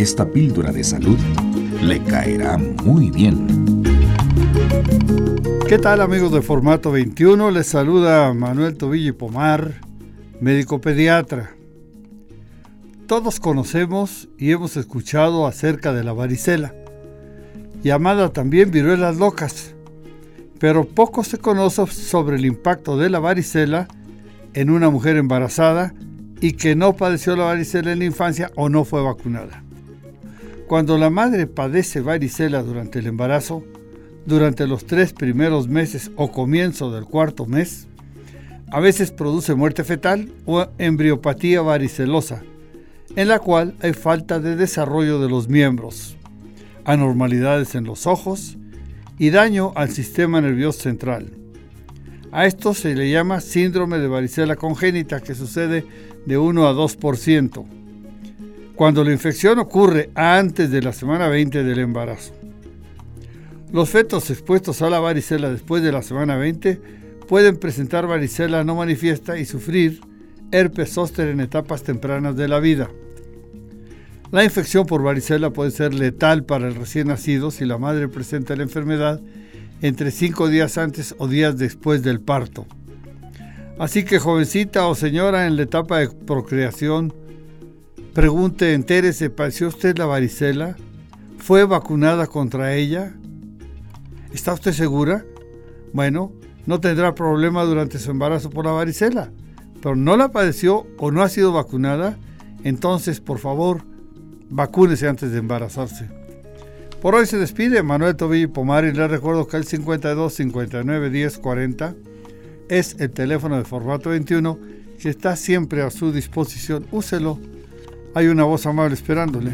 esta píldora de salud le caerá muy bien. ¿Qué tal amigos de Formato 21? Les saluda Manuel Tobillo Pomar, médico pediatra. Todos conocemos y hemos escuchado acerca de la varicela, llamada también viruelas locas, pero poco se conoce sobre el impacto de la varicela en una mujer embarazada y que no padeció la varicela en la infancia o no fue vacunada. Cuando la madre padece varicela durante el embarazo, durante los tres primeros meses o comienzo del cuarto mes, a veces produce muerte fetal o embriopatía varicelosa, en la cual hay falta de desarrollo de los miembros, anormalidades en los ojos y daño al sistema nervioso central. A esto se le llama síndrome de varicela congénita que sucede de 1 a 2%, cuando la infección ocurre antes de la semana 20 del embarazo. Los fetos expuestos a la varicela después de la semana 20 pueden presentar varicela no manifiesta y sufrir herpes zóster en etapas tempranas de la vida. La infección por varicela puede ser letal para el recién nacido si la madre presenta la enfermedad entre 5 días antes o días después del parto. Así que jovencita o señora en la etapa de procreación, pregunte, entérese, ¿padeció usted la varicela? ¿Fue vacunada contra ella? ¿Está usted segura? Bueno, no tendrá problema durante su embarazo por la varicela, pero no la padeció o no ha sido vacunada, entonces por favor, vacúnese antes de embarazarse. Por hoy se despide Manuel Tobillo Pomar y les recuerdo que el 52 59 10 40 es el teléfono de formato 21 que está siempre a su disposición. Úselo. Hay una voz amable esperándole.